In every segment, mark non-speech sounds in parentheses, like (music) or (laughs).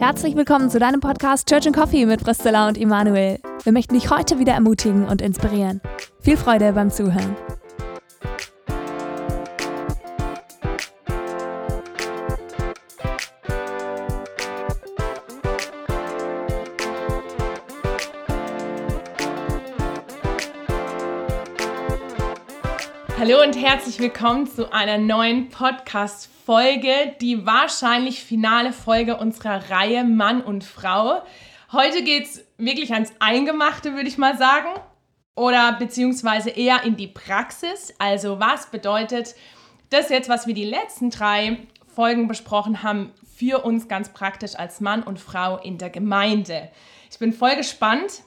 Herzlich willkommen zu deinem Podcast Church and Coffee mit Priscilla und Immanuel. Wir möchten dich heute wieder ermutigen und inspirieren. Viel Freude beim Zuhören. Hallo und herzlich willkommen zu einer neuen Podcast-Folge, die wahrscheinlich finale Folge unserer Reihe Mann und Frau. Heute geht es wirklich ans Eingemachte, würde ich mal sagen, oder beziehungsweise eher in die Praxis. Also was bedeutet das jetzt, was wir die letzten drei Folgen besprochen haben, für uns ganz praktisch als Mann und Frau in der Gemeinde? Ich bin voll gespannt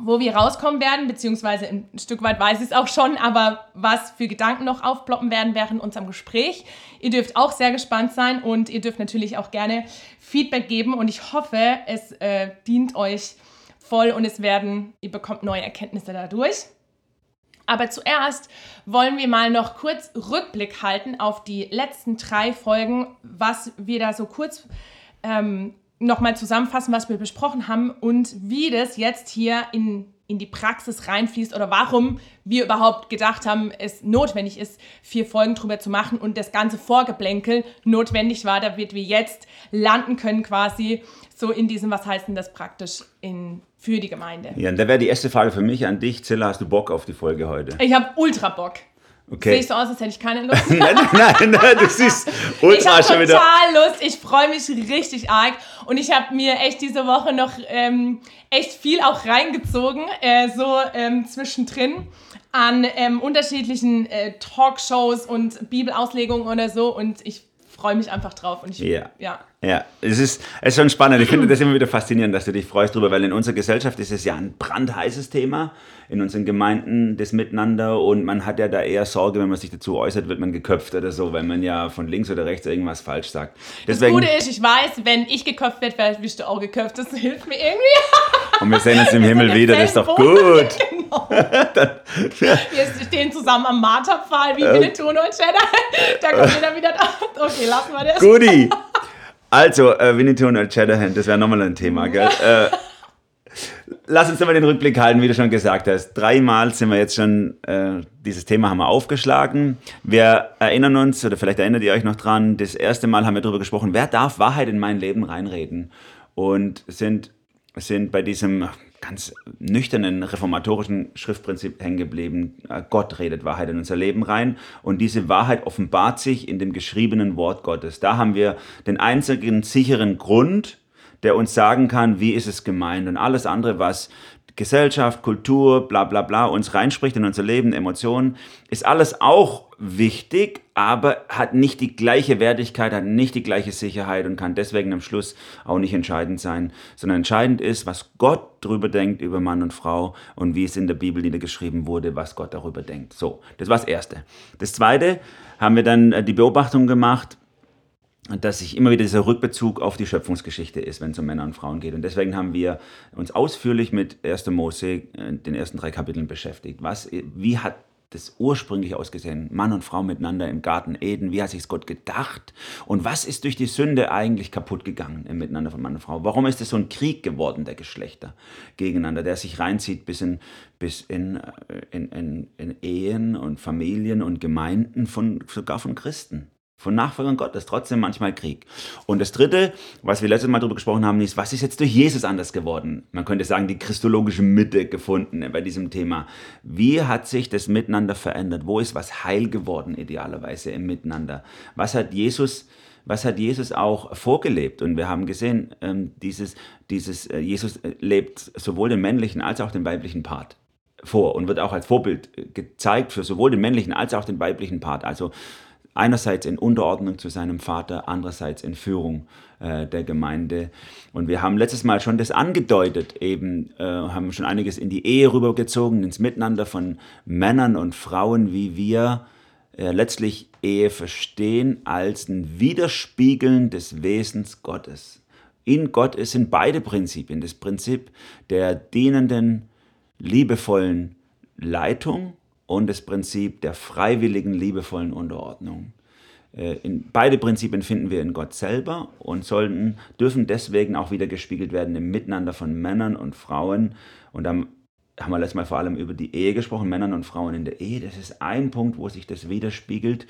wo wir rauskommen werden, beziehungsweise ein Stück weit weiß ich es auch schon, aber was für Gedanken noch aufploppen werden während unserem Gespräch. Ihr dürft auch sehr gespannt sein und ihr dürft natürlich auch gerne Feedback geben und ich hoffe, es äh, dient euch voll und es werden, ihr bekommt neue Erkenntnisse dadurch. Aber zuerst wollen wir mal noch kurz Rückblick halten auf die letzten drei Folgen, was wir da so kurz ähm, nochmal zusammenfassen, was wir besprochen haben und wie das jetzt hier in, in die Praxis reinfließt oder warum wir überhaupt gedacht haben, es notwendig ist, vier Folgen drüber zu machen und das ganze Vorgeblänkel notwendig war, damit wir jetzt landen können quasi so in diesem, was heißt denn das praktisch in, für die Gemeinde. Ja, und da wäre die erste Frage für mich an dich. Zilla, hast du Bock auf die Folge heute? Ich habe ultra Bock. Okay. Sehe ich so aus, als hätte ich keine Lust? (laughs) nein, nein, nein, du (laughs) siehst ultra ich habe total Lust. Ich freue mich richtig arg. Und ich habe mir echt diese Woche noch ähm, echt viel auch reingezogen, äh, so ähm, zwischendrin an ähm, unterschiedlichen äh, Talkshows und Bibelauslegungen oder so. Und ich freue mich einfach drauf. Und ich, Ja. ja. Ja, es ist, es ist schon spannend. Ich finde das immer wieder faszinierend, dass du dich freust drüber, weil in unserer Gesellschaft ist es ja ein brandheißes Thema, in unseren Gemeinden das Miteinander und man hat ja da eher Sorge, wenn man sich dazu äußert, wird man geköpft oder so, weil man ja von links oder rechts irgendwas falsch sagt. Das Gute ist, ich weiß, wenn ich geköpft werde, vielleicht wirst du auch geköpft. Das hilft mir irgendwie. (laughs) und wir sehen uns im Himmel der wieder, das ist doch gut. (laughs) genau. (laughs) Wir stehen zusammen am Marterpfahl wie Winnetou und Cheddar. Da kommt wieder da. Okay, lassen wir das. Goodie. Also, äh, Winnetou und Shatterhand, das wäre nochmal ein Thema, gell? (laughs) Äh, lass uns nochmal den Rückblick halten, wie du schon gesagt hast. Dreimal sind wir jetzt schon, äh, dieses Thema haben wir aufgeschlagen. Wir erinnern uns, oder vielleicht erinnert ihr euch noch dran, das erste Mal haben wir darüber gesprochen, wer darf Wahrheit in mein Leben reinreden? Und sind, sind bei diesem ganz nüchternen reformatorischen Schriftprinzip hängen geblieben. Gott redet Wahrheit in unser Leben rein und diese Wahrheit offenbart sich in dem geschriebenen Wort Gottes. Da haben wir den einzigen sicheren Grund, der uns sagen kann, wie ist es gemeint und alles andere, was Gesellschaft, Kultur, bla bla bla uns reinspricht in unser Leben, Emotionen, ist alles auch wichtig, aber hat nicht die gleiche Wertigkeit, hat nicht die gleiche Sicherheit und kann deswegen am Schluss auch nicht entscheidend sein, sondern entscheidend ist, was Gott darüber denkt über Mann und Frau und wie es in der Bibel niedergeschrieben wurde, was Gott darüber denkt. So, das war das Erste. Das Zweite haben wir dann äh, die Beobachtung gemacht, dass sich immer wieder dieser Rückbezug auf die Schöpfungsgeschichte ist, wenn es um Männer und Frauen geht. Und deswegen haben wir uns ausführlich mit 1. Mose, äh, den ersten drei Kapiteln beschäftigt. Was, wie hat das ursprünglich ausgesehen? Mann und Frau miteinander im Garten Eden. Wie hat sich Gott gedacht? Und was ist durch die Sünde eigentlich kaputt gegangen im Miteinander von Mann und Frau? Warum ist es so ein Krieg geworden der Geschlechter gegeneinander, der sich reinzieht bis in, bis in, äh, in, in, in Ehen und Familien und Gemeinden von, sogar von Christen? Von Nachfolgern Gottes, trotzdem manchmal Krieg. Und das Dritte, was wir letztes Mal darüber gesprochen haben, ist, was ist jetzt durch Jesus anders geworden? Man könnte sagen, die christologische Mitte gefunden bei diesem Thema. Wie hat sich das Miteinander verändert? Wo ist was heil geworden, idealerweise im Miteinander? Was hat Jesus was hat Jesus auch vorgelebt? Und wir haben gesehen, ähm, dieses, dieses, äh, Jesus lebt sowohl den männlichen als auch den weiblichen Part vor und wird auch als Vorbild äh, gezeigt für sowohl den männlichen als auch den weiblichen Part. Also einerseits in Unterordnung zu seinem Vater, andererseits in Führung äh, der Gemeinde. Und wir haben letztes Mal schon das angedeutet, eben äh, haben schon einiges in die Ehe rübergezogen, ins Miteinander von Männern und Frauen, wie wir äh, letztlich Ehe verstehen als ein Widerspiegeln des Wesens Gottes. In Gott sind beide Prinzipien, das Prinzip der dienenden, liebevollen Leitung und das Prinzip der freiwilligen, liebevollen Unterordnung. äh, in, beide Prinzipien finden wir in Gott selber und sollten, dürfen deswegen auch wieder gespiegelt werden im Miteinander von Männern und Frauen. Und dann haben wir letztes Mal vor allem über die Ehe gesprochen, Männern und Frauen in der Ehe. Das ist ein Punkt, wo sich das widerspiegelt.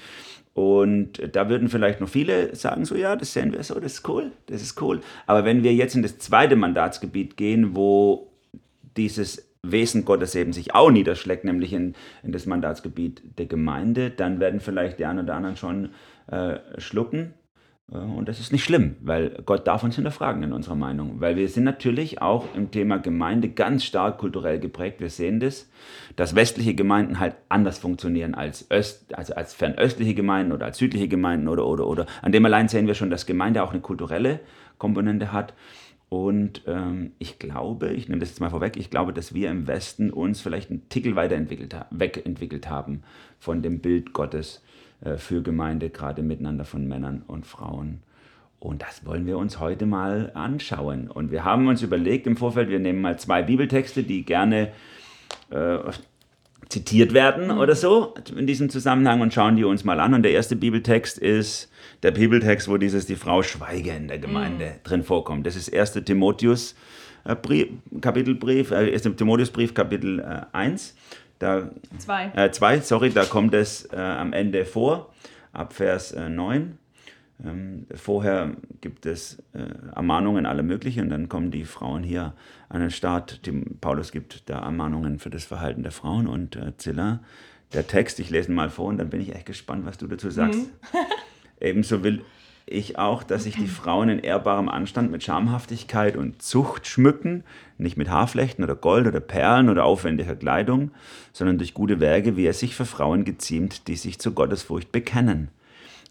Und da würden vielleicht noch viele sagen, so ja, das sehen wir so, das ist cool, das ist cool. Aber wenn wir jetzt in das zweite Mandatsgebiet gehen, wo dieses Wesen Gottes eben sich auch niederschlägt, nämlich in, in das Mandatsgebiet der Gemeinde, dann werden vielleicht die einen oder anderen schon äh, schlucken. Äh, und das ist nicht schlimm, weil Gott darf uns hinterfragen in unserer Meinung. Weil wir sind natürlich auch im Thema Gemeinde ganz stark kulturell geprägt. Wir sehen das, dass westliche Gemeinden halt anders funktionieren als, Öst, also als fernöstliche Gemeinden oder als südliche Gemeinden oder, oder, oder. An dem allein sehen wir schon, dass Gemeinde auch eine kulturelle Komponente hat. Und ähm, ich glaube, ich nehme das jetzt mal vorweg, ich glaube, dass wir im Westen uns vielleicht einen Tickel weiterentwickelt wegentwickelt haben von dem Bild Gottes äh, für Gemeinde, gerade miteinander von Männern und Frauen. Und das wollen wir uns heute mal anschauen. Und wir haben uns überlegt im Vorfeld, wir nehmen mal zwei Bibeltexte, die gerne äh, zitiert werden mhm. oder so in diesem Zusammenhang und schauen die uns mal an. Und der erste Bibeltext ist der Bibeltext, wo dieses die Frau schweige in der Gemeinde mhm. drin vorkommt. Das ist 1. Timotheus äh, Brief, Kapitelbrief, äh, 1. Timotheusbrief Kapitel äh, 1. Da, zwei. Äh, zwei, sorry, da kommt es äh, am Ende vor, ab Vers äh, 9. Ähm, vorher gibt es äh, Ermahnungen alle möglichen und dann kommen die Frauen hier an den Start. Die, Paulus gibt da Ermahnungen für das Verhalten der Frauen und äh, Zilla, der Text, ich lese ihn mal vor und dann bin ich echt gespannt, was du dazu sagst. Mhm. (laughs) Ebenso will ich auch, dass sich die Frauen in ehrbarem Anstand mit Schamhaftigkeit und Zucht schmücken, nicht mit Haarflechten oder Gold oder Perlen oder aufwendiger Kleidung, sondern durch gute Werke, wie es sich für Frauen geziemt, die sich zur Gottesfurcht bekennen.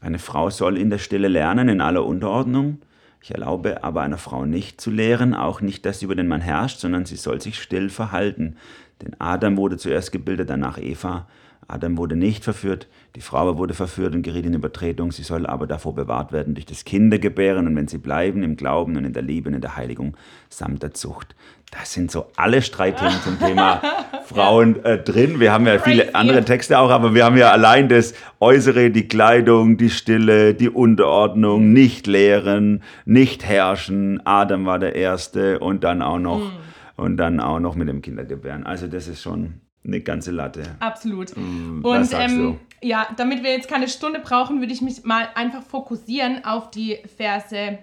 Eine Frau soll in der Stille lernen, in aller Unterordnung. Ich erlaube aber einer Frau nicht zu lehren, auch nicht, dass sie über den Mann herrscht, sondern sie soll sich still verhalten. Denn Adam wurde zuerst gebildet, danach Eva. Adam wurde nicht verführt, die Frau wurde verführt und geriet in Übertretung. Sie soll aber davor bewahrt werden durch das Kindergebären und wenn sie bleiben im Glauben und in der Liebe und in der Heiligung samt der Zucht. Das sind so alle Streitthemen zum Thema (laughs) Frauen äh, drin. Wir haben ja viele andere Texte auch, aber wir haben ja allein das Äußere, die Kleidung, die Stille, die Unterordnung, nicht lehren, nicht herrschen. Adam war der Erste und dann auch noch, mm. und dann auch noch mit dem Kindergebären. Also das ist schon eine ganze Latte. Absolut. Mm, und ähm, ja, damit wir jetzt keine Stunde brauchen, würde ich mich mal einfach fokussieren auf die Verse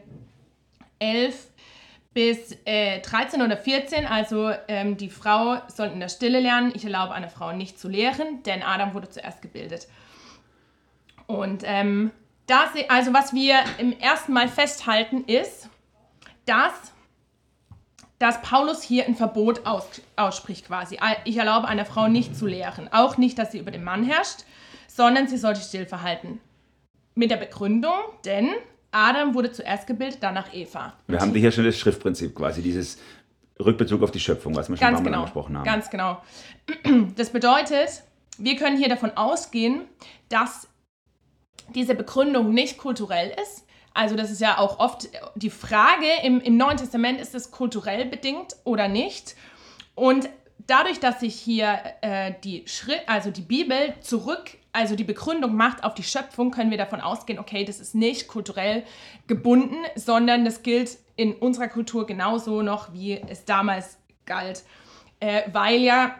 11 bis äh, 13 oder 14. Also ähm, die Frau soll in der Stille lernen. Ich erlaube einer Frau nicht zu lehren, denn Adam wurde zuerst gebildet. Und ähm, das, also was wir im ersten Mal festhalten ist, dass dass Paulus hier ein Verbot aus, ausspricht quasi. Ich erlaube einer Frau nicht zu lehren. Auch nicht, dass sie über den Mann herrscht, sondern sie sollte still verhalten. Mit der Begründung, denn Adam wurde zuerst gebildet, danach Eva. Wir haben hier schon das Schriftprinzip quasi, dieses Rückbezug auf die Schöpfung, was wir schon ganz genau, angesprochen haben. Ganz genau. (clears throat) Das bedeutet, wir können hier davon ausgehen, dass diese Begründung nicht kulturell ist, also das ist ja auch oft die Frage, im, im Neuen Testament ist es kulturell bedingt oder nicht. Und dadurch, dass sich hier äh, die Schritt, also die Bibel zurück, also die Begründung macht auf die Schöpfung, können wir davon ausgehen, okay, das ist nicht kulturell gebunden, sondern das gilt in unserer Kultur genauso noch, wie es damals galt. Äh, weil ja,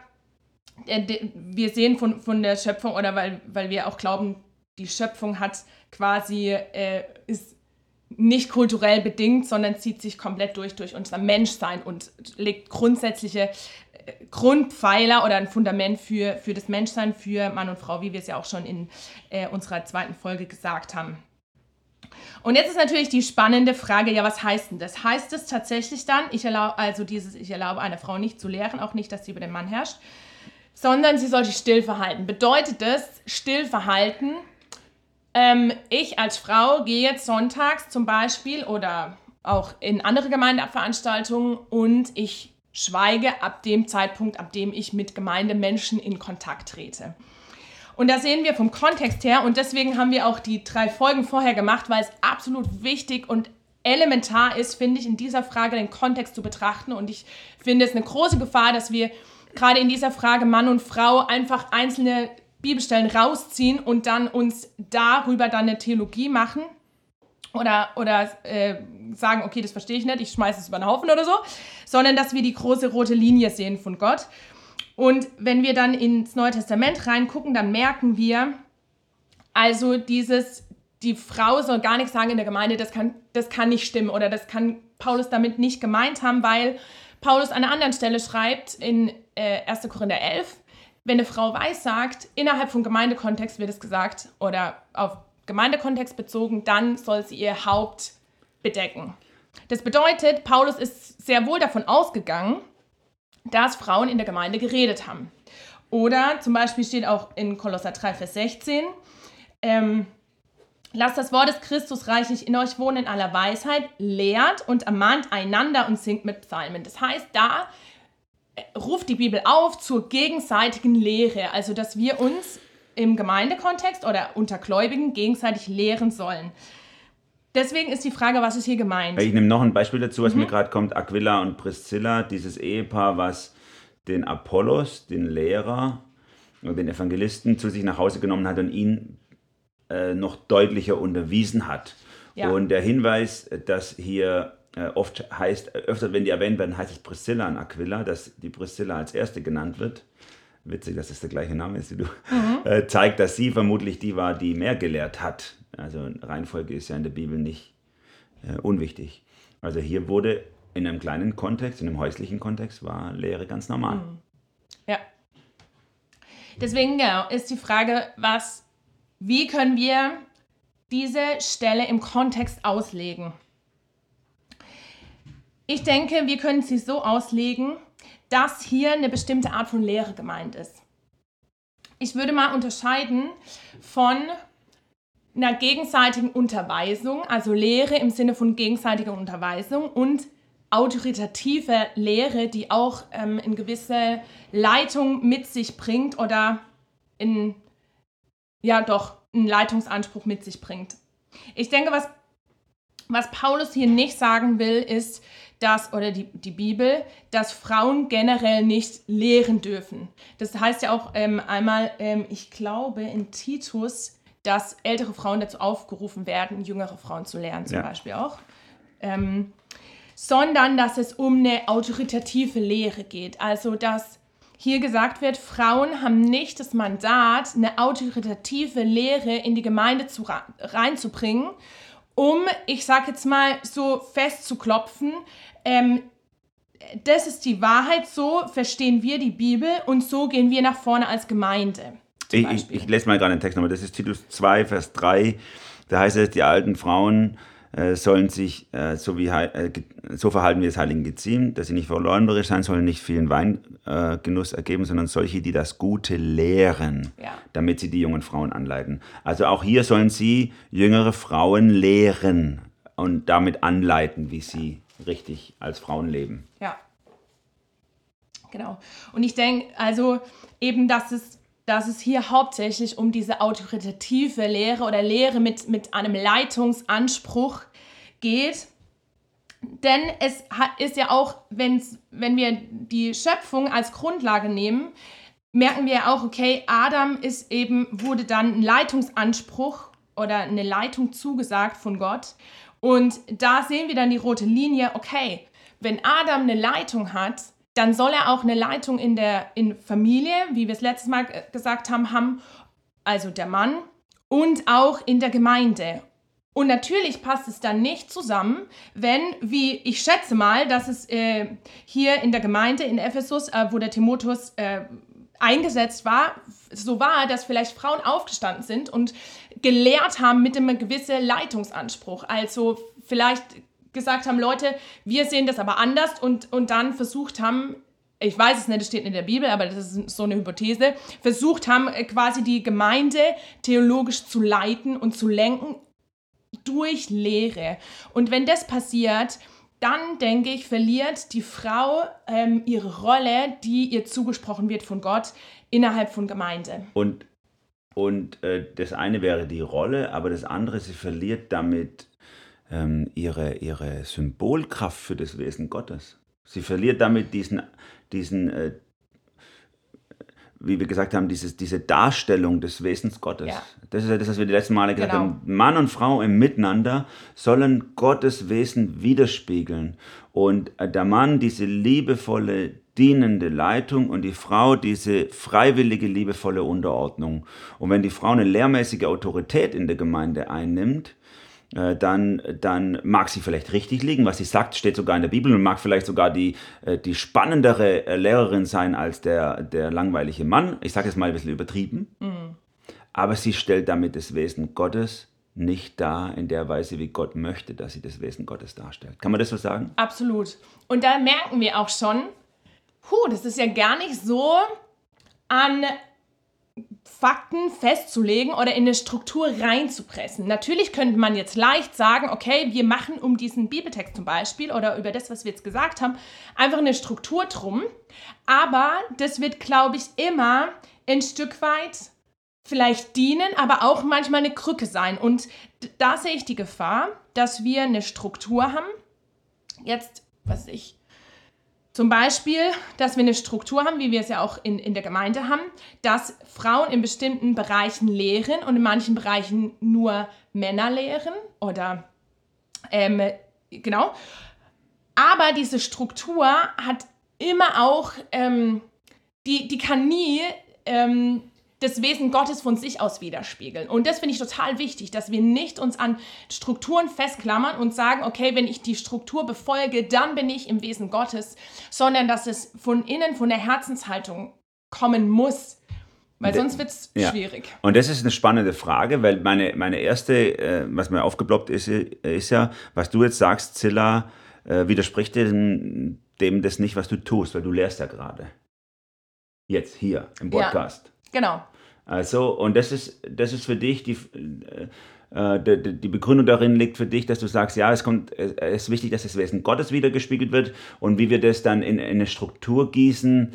äh, wir sehen von, von der Schöpfung oder weil, weil wir auch glauben, die Schöpfung hat quasi, äh, ist nicht kulturell bedingt, sondern zieht sich komplett durch durch unser Menschsein und legt grundsätzliche äh, Grundpfeiler oder ein Fundament für, für das Menschsein, für Mann und Frau, wie wir es ja auch schon in äh, unserer zweiten Folge gesagt haben. Und jetzt ist natürlich die spannende Frage, ja, was heißt denn das? Heißt es tatsächlich dann, ich erlaube, also dieses, ich erlaube einer Frau nicht zu lehren, auch nicht, dass sie über den Mann herrscht, sondern sie soll sich still verhalten. Bedeutet das, still verhalten, ähm, ich als Frau gehe jetzt sonntags zum Beispiel oder auch in andere Gemeindeveranstaltungen und ich schweige ab dem Zeitpunkt, ab dem ich mit Gemeindemenschen in Kontakt trete. Und da sehen wir vom Kontext her, und deswegen haben wir auch die drei Folgen vorher gemacht, weil es absolut wichtig und elementar ist, finde ich, in dieser Frage den Kontext zu betrachten. Und ich finde es eine große Gefahr, dass wir gerade in dieser Frage Mann und Frau einfach einzelne Bibelstellen rausziehen und dann uns darüber dann eine Theologie machen oder, oder äh, sagen, okay, das verstehe ich nicht, ich schmeiße es über den Haufen oder so, sondern dass wir die große rote Linie sehen von Gott. Und wenn wir dann ins Neue Testament reingucken, dann merken wir, also dieses, die Frau soll gar nichts sagen in der Gemeinde, das kann, das kann nicht stimmen oder das kann Paulus damit nicht gemeint haben, weil Paulus an einer anderen Stelle schreibt in äh, 1. Korinther 11, wenn eine Frau weiß sagt, innerhalb vom Gemeindekontext wird es gesagt oder auf Gemeindekontext bezogen, dann soll sie ihr Haupt bedecken. Das bedeutet, Paulus ist sehr wohl davon ausgegangen, dass Frauen in der Gemeinde geredet haben. Oder zum Beispiel steht auch in Kolosser 3, Vers 16, ähm, lasst das Wort des Christus reichlich in euch wohnen in aller Weisheit, lehrt und ermahnt einander und singt mit Psalmen. Das heißt, da ruft die Bibel auf zur gegenseitigen Lehre, also dass wir uns im Gemeindekontext oder unter Gläubigen gegenseitig lehren sollen. Deswegen ist die Frage, was ist hier gemeint? Ich nehme noch ein Beispiel dazu, was mhm. mir gerade kommt. Aquila und Priscilla, dieses Ehepaar, was den Apollos, den Lehrer, den Evangelisten zu sich nach Hause genommen hat und ihn äh, noch deutlicher unterwiesen hat. Ja. Und der Hinweis, dass hier oft heißt, öfter wenn die erwähnt werden, heißt es Priscilla und Aquila, dass die Priscilla als erste genannt wird witzig, dass es der gleiche Name ist wie du, mhm. äh, zeigt, dass sie vermutlich die war, die mehr gelehrt hat. Also Reihenfolge ist ja in der Bibel nicht äh, unwichtig. Also hier wurde in einem kleinen Kontext, in einem häuslichen Kontext, war Lehre ganz normal. Mhm. Ja. Deswegen genau, ist die Frage, was, wie können wir diese Stelle im Kontext auslegen? Ich denke, wir können sie so auslegen, dass hier eine bestimmte Art von Lehre gemeint ist. Ich würde mal unterscheiden von einer gegenseitigen Unterweisung, also Lehre im Sinne von gegenseitiger Unterweisung und autoritative Lehre, die auch ähm, eine gewisse Leitung mit sich bringt oder in, ja doch, einen Leitungsanspruch mit sich bringt. Ich denke, was, was Paulus hier nicht sagen will, ist, dass, oder die, die Bibel, dass Frauen generell nicht lehren dürfen. Das heißt ja auch ähm, einmal, ähm, ich glaube in Titus, dass ältere Frauen dazu aufgerufen werden, jüngere Frauen zu lehren, zum ja. Beispiel auch. Ähm, sondern dass es um eine autoritative Lehre geht. Also dass hier gesagt wird, Frauen haben nicht das Mandat, eine autoritative Lehre in die Gemeinde zu, reinzubringen, um, ich sage jetzt mal, so festzuklopfen, ähm, das ist die Wahrheit, so verstehen wir die Bibel und so gehen wir nach vorne als Gemeinde. Ich, ich, ich, lese mal gerade den Text nochmal, das ist Titus 2, Vers 3. Da heißt es, die alten Frauen äh, sollen sich äh, so, wie, äh, so verhalten, wie es Heiligen geziemt, dass sie nicht verleumderisch sein sollen, nicht vielen Weingenuss ergeben, sondern solche, die das Gute lehren, ja. damit sie die jungen Frauen anleiten. Also auch hier sollen sie jüngere Frauen lehren und damit anleiten, wie sie richtig als Frauen leben. Ja. Genau. Und ich denke, also eben, dass es, dass es hier hauptsächlich um diese autoritative Lehre oder Lehre mit, mit einem Leitungsanspruch geht. Denn es ist ja auch, wenn's, wenn wir die Schöpfung als Grundlage nehmen, merken wir auch, okay, Adam ist eben, wurde dann ein Leitungsanspruch oder eine Leitung zugesagt von Gott. Und da sehen wir dann die rote Linie, okay, wenn Adam eine Leitung hat, dann soll er auch eine Leitung in der in Familie, wie wir es letztes Mal gesagt haben, haben, also der Mann, und auch in der Gemeinde. Und natürlich passt es dann nicht zusammen, wenn, wie ich schätze mal, dass es äh, hier in der Gemeinde in Ephesus, äh, wo der Timotheus äh, eingesetzt war, so war, dass vielleicht Frauen aufgestanden sind und gelehrt haben mit einem gewissen Leitungsanspruch. Also vielleicht gesagt haben, Leute, wir sehen das aber anders und, und dann versucht haben, ich weiß es nicht, das steht in der Bibel, aber das ist so eine Hypothese, versucht haben, äh, quasi die Gemeinde theologisch zu leiten und zu lenken durch Lehre. Und wenn das passiert, dann denke ich, verliert die Frau ähm, ihre Rolle, die ihr zugesprochen wird von Gott innerhalb von Gemeinde. Und, und äh, das eine wäre die Rolle, aber das andere, sie verliert damit ähm, ihre, ihre Symbolkraft für das Wesen Gottes. Sie verliert damit diesen, diesen äh, wie wir gesagt haben, dieses, diese Darstellung des Wesens Gottes. Ja. Das ist ja das, was wir die letzten Male gesagt Genau. haben. Mann und Frau im Miteinander sollen Gottes Wesen widerspiegeln. Und äh, der Mann diese liebevolle, dienende Leitung und die Frau diese freiwillige, liebevolle Unterordnung. Und wenn die Frau eine lehrmäßige Autorität in der Gemeinde einnimmt, äh, dann, dann mag sie vielleicht richtig liegen, was sie sagt, steht sogar in der Bibel und mag vielleicht sogar die, äh, die spannendere äh, Lehrerin sein als der, der langweilige Mann. Ich sage es mal ein bisschen übertrieben. Aber sie stellt damit das Wesen Gottes nicht dar in der Weise, wie Gott möchte, dass sie das Wesen Gottes darstellt. Kann man das so sagen? Absolut. Und da merken wir auch schon, puh, das ist ja gar nicht so an Fakten festzulegen oder in eine Struktur reinzupressen. Natürlich könnte man jetzt leicht sagen, okay, wir machen um diesen Bibeltext zum Beispiel oder über das, was wir jetzt gesagt haben, einfach eine Struktur drum. Aber das wird, glaube ich, immer ein Stück weit vielleicht dienen, aber auch manchmal eine Krücke sein. Und da sehe ich die Gefahr, dass wir eine Struktur haben. Jetzt, was ich, zum Beispiel, dass wir eine Struktur haben, wie wir es ja auch in, in der Gemeinde haben, dass Frauen in bestimmten Bereichen lehren und in manchen Bereichen nur Männer lehren oder ähm, genau. Aber diese Struktur hat immer auch, ähm, die, die kann nie ähm, das Wesen Gottes von sich aus widerspiegeln. Und das finde ich total wichtig, dass wir nicht uns an Strukturen festklammern und sagen, okay, wenn ich die Struktur befolge, dann bin ich im Wesen Gottes, sondern dass es von innen, von der Herzenshaltung kommen muss. Weil sonst wird es Ja. schwierig. Und das ist eine spannende Frage, weil meine, meine erste, äh, was mir aufgeploppt ist, ist ja, was du jetzt sagst, Zilla, äh, widerspricht dem, dem das nicht, was du tust, weil du lehrst ja gerade. Jetzt, hier, im Ja. Genau. Also, und das ist, das ist für dich, die, äh, äh, die, die Begründung darin liegt für dich, dass du sagst, ja, es, kommt, es ist wichtig, dass das Wesen Gottes wiedergespiegelt wird und wie wir das dann in, in eine Struktur gießen,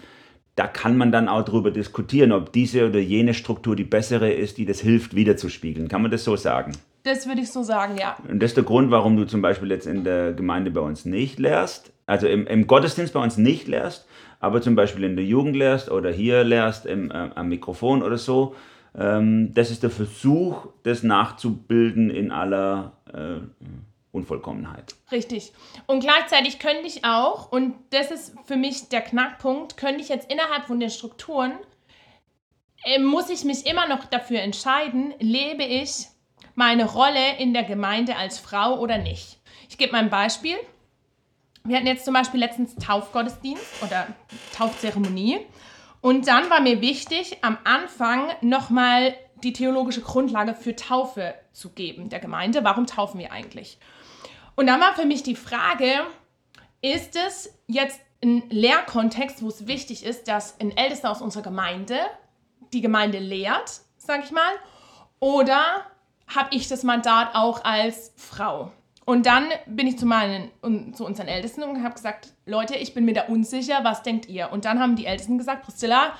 da kann man dann auch darüber diskutieren, ob diese oder jene Struktur die bessere ist, die das hilft, wiederzuspiegeln. Kann man das so sagen? Das würde ich so sagen, ja. Und das ist der Grund, warum du zum Beispiel jetzt in der Gemeinde bei uns nicht lehrst, also im, im Gottesdienst bei uns nicht lehrst, aber zum Beispiel in der Jugend lehrst oder hier lehrst im, äh, am Mikrofon oder so. Ähm, das ist der Versuch, das nachzubilden in aller äh, Unvollkommenheit. Richtig. Und gleichzeitig könnte ich auch, und das ist für mich der Knackpunkt, könnte ich jetzt innerhalb von den Strukturen, äh, muss ich mich immer noch dafür entscheiden, lebe ich meine Rolle in der Gemeinde als Frau oder nicht. Ich gebe mal ein Beispiel. Wir hatten jetzt zum Beispiel letztens Taufgottesdienst oder Taufzeremonie. Und dann war mir wichtig, am Anfang nochmal die theologische Grundlage für Taufe zu geben der Gemeinde. Warum taufen wir eigentlich? Und dann war für mich die Frage, ist es jetzt ein Lehrkontext, wo es wichtig ist, dass ein Ältester aus unserer Gemeinde die Gemeinde lehrt, sage ich mal, oder habe ich das Mandat auch als Frau? Und dann bin ich zu, meinen, und zu unseren Ältesten und habe gesagt, Leute, ich bin mir da unsicher, was denkt ihr? Und dann haben die Ältesten gesagt, Priscilla,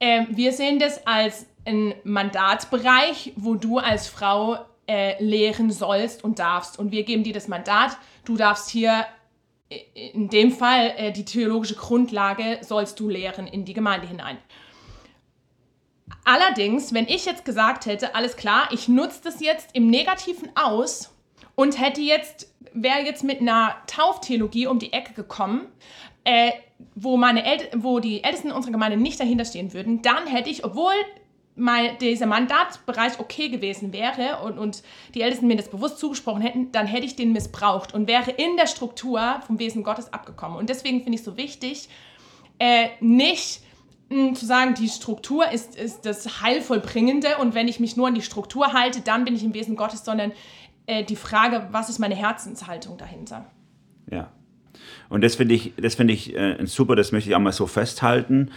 äh, wir sehen das als ein Mandatsbereich, wo du als Frau äh, lehren sollst und darfst. Und wir geben dir das Mandat, du darfst hier äh, in dem Fall äh, die theologische Grundlage sollst du lehren in die Gemeinde hinein. Allerdings, wenn ich jetzt gesagt hätte, alles klar, ich nutze das jetzt im Negativen aus und hätte jetzt, wäre jetzt mit einer Tauftheologie um die Ecke gekommen, äh, wo, meine wo die Ältesten unserer Gemeinde nicht dahinter stehen würden, dann hätte ich, obwohl mein, dieser Mandatsbereich okay gewesen wäre und, und die Ältesten mir das bewusst zugesprochen hätten, dann hätte ich den missbraucht und wäre in der Struktur vom Wesen Gottes abgekommen. Und deswegen finde ich es so wichtig, äh, nicht mh, zu sagen, die Struktur ist, ist das Heilvollbringende und wenn ich mich nur an die Struktur halte, dann bin ich im Wesen Gottes, sondern äh, die Frage, was ist meine Herzenshaltung dahinter? Ja. Und das finde ich, das finde ich äh, super, das möchte ich auch mal so festhalten.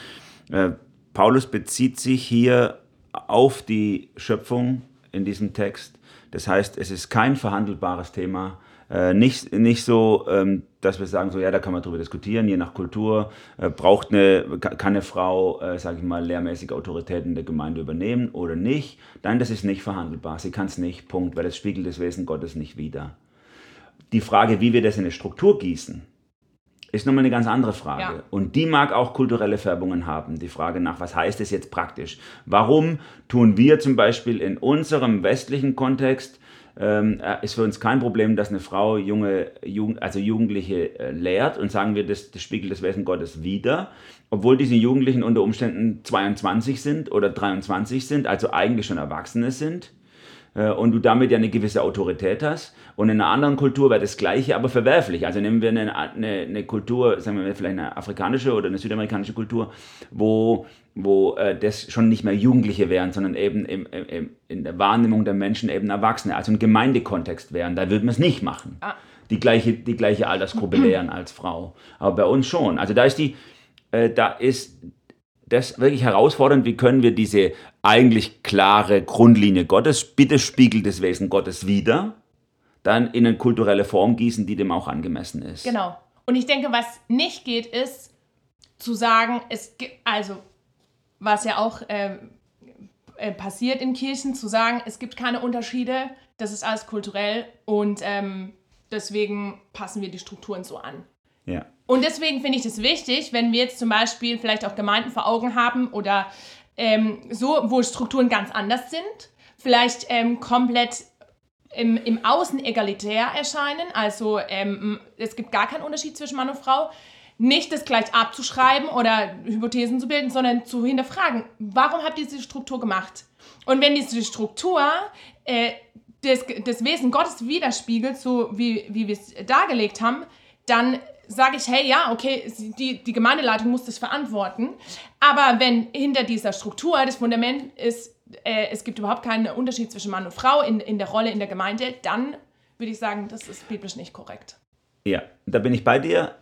Äh, Paulus bezieht sich hier auf die Schöpfung in diesem Text. Das heißt, es ist kein verhandelbares Thema. Äh, nicht, nicht so, ähm, dass wir sagen, so ja, da kann man drüber diskutieren, je nach Kultur. Äh, braucht eine, kann eine Frau, äh, sage ich mal, lehrmäßige Autorität in der Gemeinde übernehmen oder nicht? Nein, das ist nicht verhandelbar. Sie kann es nicht, Punkt, weil es spiegelt das Wesen Gottes nicht wider. Die Frage, wie wir das in eine Struktur gießen, ist nochmal eine ganz andere Frage. Ja. Und die mag auch kulturelle Färbungen haben. Die Frage nach, was heißt es jetzt praktisch? Warum tun wir zum Beispiel in unserem westlichen Kontext, ähm, äh, ist für uns kein Problem, dass eine Frau junge, Jugend, also Jugendliche äh, lehrt und sagen wir, das, das spiegelt das Wesen Gottes wider, obwohl diese Jugendlichen unter Umständen 22 sind oder 23 sind, also eigentlich schon Erwachsene sind und du damit ja eine gewisse Autorität hast. Und in einer anderen Kultur wäre das Gleiche, aber verwerflich. Also nehmen wir eine, eine, eine Kultur, sagen wir mal vielleicht eine afrikanische oder eine südamerikanische Kultur, wo, wo äh, das schon nicht mehr Jugendliche wären, sondern eben im, im, in der Wahrnehmung der Menschen eben Erwachsene, also ein Gemeindekontext wären. Da würde man es nicht machen. Ah. Die, gleiche, die gleiche Altersgruppe (clears throat) lehren als Frau. Aber bei uns schon. Also da ist die, äh, da ist das wirklich herausfordernd, wie können wir diese eigentlich klare Grundlinie Gottes, bitte spiegelt das Wesen Gottes wieder, dann in eine kulturelle Form gießen, die dem auch angemessen ist. Genau. Und ich denke, was nicht geht, ist zu sagen, es gibt, also, was ja auch äh, äh, passiert in Kirchen, zu sagen, es gibt keine Unterschiede, das ist alles kulturell und ähm, deswegen passen wir die Strukturen so an. Ja. Und deswegen finde ich es wichtig, wenn wir jetzt zum Beispiel vielleicht auch Gemeinden vor Augen haben oder ähm, so, wo Strukturen ganz anders sind, vielleicht ähm, komplett im, im Außen egalitär erscheinen, also ähm, es gibt gar keinen Unterschied zwischen Mann und Frau, nicht das gleich abzuschreiben oder Hypothesen zu bilden, sondern zu hinterfragen, warum habt ihr diese Struktur gemacht? Und wenn diese Struktur äh, das, das Wesen Gottes widerspiegelt, so wie, wie wir es dargelegt haben, dann sage ich, hey, ja, okay, die, die Gemeindeleitung muss das verantworten. Aber wenn hinter dieser Struktur das Fundament ist, äh, es gibt überhaupt keinen Unterschied zwischen Mann und Frau in, in der Rolle in der Gemeinde, dann würde ich sagen, das ist biblisch nicht korrekt. Ja, da bin ich bei dir.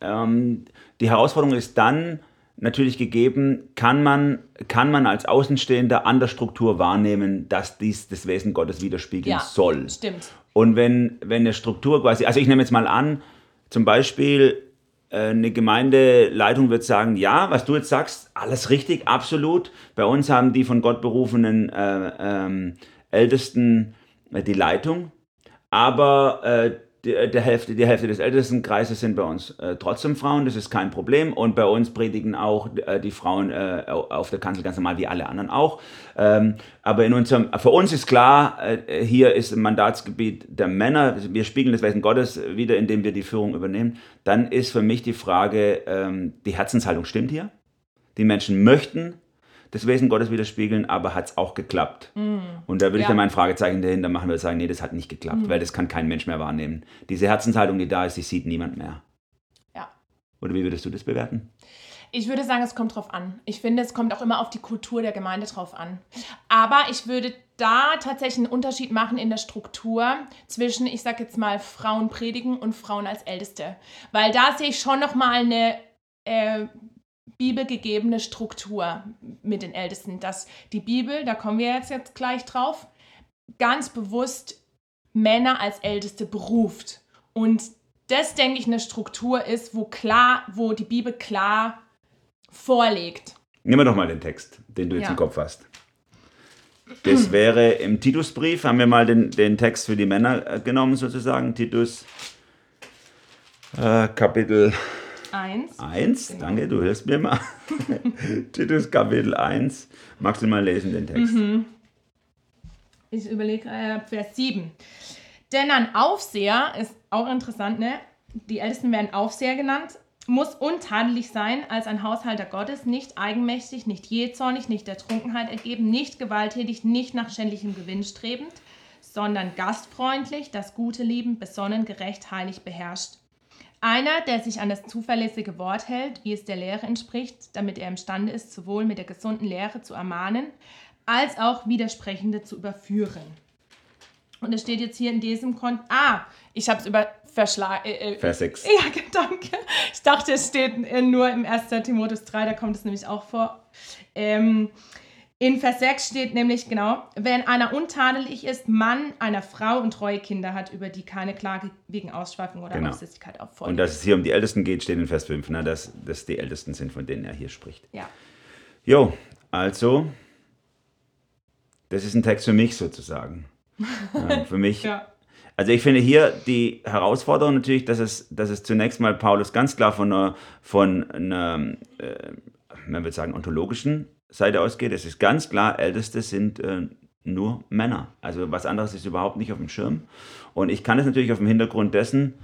Ähm, die Herausforderung ist dann natürlich gegeben, kann man, kann man als Außenstehender an der Struktur wahrnehmen, dass dies das Wesen Gottes widerspiegeln Ja, soll. stimmt. Und wenn, wenn eine Struktur quasi, also ich nehme jetzt mal an, zum Beispiel äh, eine Gemeindeleitung wird sagen, ja, was du jetzt sagst, alles richtig, absolut. Bei uns haben die von Gott berufenen äh, ähm, Ältesten äh, die Leitung, aber äh, die, der Hälfte, die Hälfte des Ältestenkreises sind bei uns äh, trotzdem Frauen, das ist kein Problem. Und bei uns predigen auch äh, die Frauen äh, auf der Kanzel ganz normal, wie alle anderen auch. Ähm, aber in unserem, für uns ist klar, äh, hier ist ein Mandatsgebiet der Männer. Wir spiegeln das Wesen Gottes wieder, indem wir die Führung übernehmen. Dann ist für mich die Frage, ähm, die Herzenshaltung stimmt hier. Die Menschen möchten das Wesen Gottes widerspiegeln, aber hat es auch geklappt? Und da würde ich Ja. dann mein Fragezeichen dahinter machen, würde sagen, nee, das hat nicht geklappt, weil das kann kein Mensch mehr wahrnehmen. Diese Herzenshaltung, die da ist, die sieht niemand mehr. Ja. Oder wie würdest du das bewerten? Ich würde sagen, es kommt drauf an. Ich finde, es kommt auch immer auf die Kultur der Gemeinde drauf an. Aber ich würde da tatsächlich einen Unterschied machen in der Struktur zwischen, ich sag jetzt mal, Frauen predigen und Frauen als Älteste. Weil da sehe ich schon nochmal eine äh, bibelgegebene Struktur mit den Ältesten. Dass die Bibel, da kommen wir jetzt, jetzt gleich drauf, ganz bewusst Männer als Älteste beruft. Und das, denke ich, eine Struktur ist, wo klar, wo die Bibel klar vorlegt. Nehmen wir doch mal den Text, den du jetzt Ja. im Kopf hast. Das (clears throat) wäre im Titusbrief, haben wir mal den, den Text für die Männer äh, genommen, sozusagen. Titus äh, Kapitel Eins. 1. Genau. Danke, du hilfst mir mal. (laughs) Titus Kapitel 1. Magst du mal lesen, den Text? Mhm. Ich überlege, äh, Vers 7. Denn ein Aufseher ist auch interessant, ne? Die Ältesten werden Aufseher genannt, muss untadelig sein als ein Haushalter Gottes, nicht eigenmächtig, nicht jähzornig, nicht der Trunkenheit ergeben, nicht gewalttätig, nicht nach schändlichem Gewinn strebend, sondern gastfreundlich, das Gute lieben, besonnen, gerecht, heilig beherrscht. Einer, der sich an das zuverlässige Wort hält, wie es der Lehre entspricht, damit er imstande ist, sowohl mit der gesunden Lehre zu ermahnen, als auch Widersprechende zu überführen. Und es steht jetzt hier in diesem Kontext. Ah, ich habe es über verschlagen. Äh, äh, Vers 6. (laughs) ja, danke. Ich dachte, es steht nur im 1. Timotheus 3, da kommt es nämlich auch vor. Ähm, in Vers 6 steht nämlich genau, wenn einer untadelig ist, Mann einer Frau und treue Kinder hat, über die keine Klage wegen Ausschweifung oder Genau. Aufsichtigkeit Und auffolgt. dass es hier um die Ältesten geht, steht in Vers 5, ne? dass das die Ältesten sind, von denen er hier spricht. Ja. Jo, also, das ist ein Text für mich sozusagen. (laughs) Ja, für mich. ja. also ich finde hier die Herausforderung natürlich, dass es, dass es zunächst mal Paulus ganz klar von einer, von einer äh, man würde sagen, ontologischen Seite ausgeht. Es ist ganz klar, Älteste sind äh, nur Männer. Also was anderes ist überhaupt nicht auf dem Schirm. Und ich kann es natürlich auf dem Hintergrund dessen,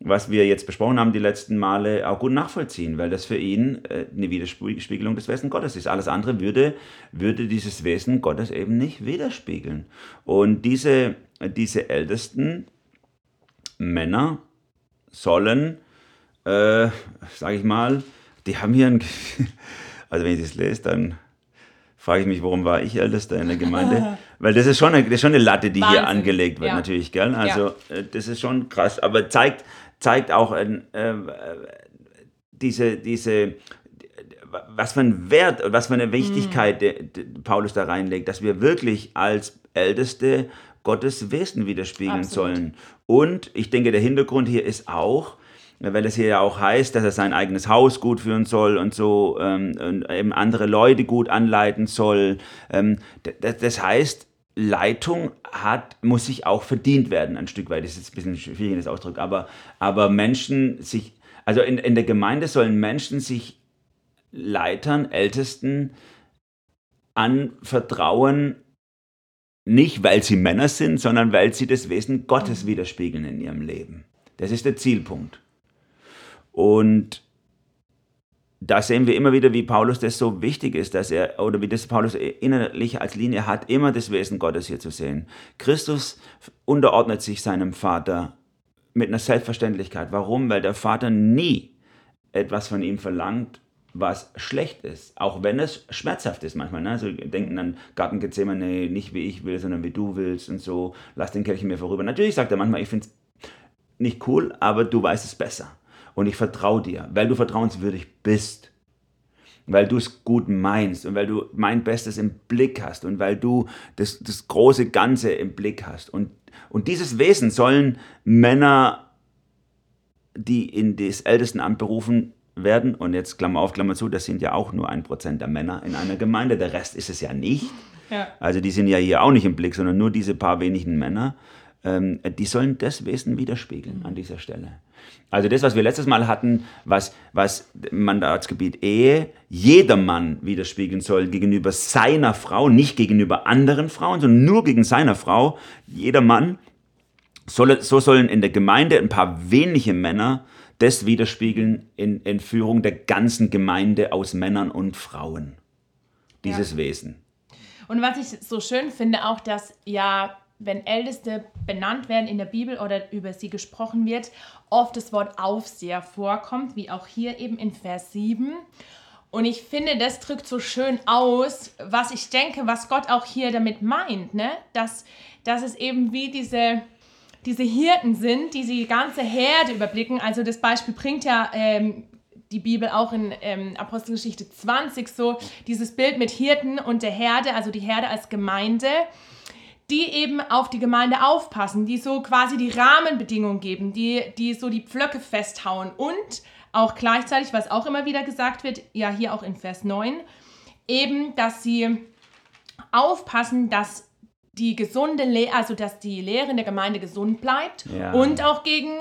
was wir jetzt besprochen haben die letzten Male, auch gut nachvollziehen, weil das für ihn äh, eine Widerspiegelung des Wesen Gottes ist. Alles andere würde, würde dieses Wesen Gottes eben nicht widerspiegeln. Und diese, diese ältesten Männer sollen, äh, sage ich mal, die haben hier ein, also wenn ich das lese, dann frage ich mich, warum war ich Ältester in der Gemeinde? (laughs) Weil das ist schon eine, das ist schon eine Latte, die Wahnsinn. hier angelegt wird, ja. natürlich, gell? Also ja. Äh, das ist schon krass, aber zeigt, zeigt auch ein, äh, diese, diese, was für ein Wert und was für eine Wichtigkeit mhm. Paulus da reinlegt, dass wir wirklich als Älteste Gottes Wesen widerspiegeln Absolut. sollen. Und ich denke, der Hintergrund hier ist auch, weil es hier ja auch heißt, dass er sein eigenes Haus gut führen soll und so ähm, und eben andere Leute gut anleiten soll. Ähm, das heißt, Leitung hat, muss sich auch verdient werden, ein Stück weit. Das ist jetzt ein bisschen schwierig, das Ausdruck, aber, aber Menschen sich, also in, in der Gemeinde sollen Menschen sich Leitern, Ältesten anvertrauen, nicht weil sie Männer sind, sondern weil sie das Wesen Gottes widerspiegeln in ihrem Leben. Das ist der Zielpunkt. Und da sehen wir immer wieder, wie Paulus das so wichtig ist, dass er, oder wie das Paulus innerlich als Linie hat, immer das Wesen Gottes hier zu sehen. Christus unterordnet sich seinem Vater mit einer Selbstverständlichkeit. Warum? Weil der Vater nie etwas von ihm verlangt, was schlecht ist, auch wenn es schmerzhaft ist manchmal. Ne? Also denken an Garten Gethsemane, nicht wie ich will, sondern wie du willst und so, lass den Kelch mir vorüber. Natürlich sagt er manchmal, ich finde es nicht cool, aber du weißt es besser und ich vertraue dir, weil du vertrauenswürdig bist, weil du es gut meinst und weil du mein Bestes im Blick hast und weil du das, das große Ganze im Blick hast. Und, und dieses Wesen sollen Männer, die in das Ältestenamt berufen werden, und jetzt Klammer auf, Klammer zu, das sind ja auch nur ein Prozent der Männer in einer Gemeinde, der Rest ist es ja nicht. Ja. Also die sind ja hier auch nicht im Blick, sondern nur diese paar wenigen Männer. Ähm, die sollen das Wesen widerspiegeln an dieser Stelle. Also das, was wir letztes Mal hatten, was, was Mandatsgebiet Ehe jedermann widerspiegeln soll gegenüber seiner Frau, nicht gegenüber anderen Frauen, sondern nur gegen seiner Frau. Jeder Mann, soll, so sollen in der Gemeinde ein paar wenige Männer das widerspiegeln in, in Führung der ganzen Gemeinde aus Männern und Frauen. Dieses ja. Wesen. Und was ich so schön finde, auch, dass ja wenn Älteste benannt werden in der Bibel oder über sie gesprochen wird, oft das Wort Aufseher vorkommt, wie auch hier eben in Vers 7. Und ich finde, das drückt so schön aus, was ich denke, was Gott auch hier damit meint, ne? dass, dass es eben wie diese, diese Hirten sind, die die ganze Herde überblicken. Also das Beispiel bringt ja ähm, die Bibel auch in ähm, Apostelgeschichte 20 so, dieses Bild mit Hirten und der Herde, also die Herde als Gemeinde die eben auf die Gemeinde aufpassen, die so quasi die Rahmenbedingungen geben, die, die so die Pflöcke festhauen und auch gleichzeitig, was auch immer wieder gesagt wird, ja hier auch in Vers 9, eben, dass sie aufpassen, dass die gesunde Lehre, also dass die Lehre in der Gemeinde gesund bleibt ja. und auch gegen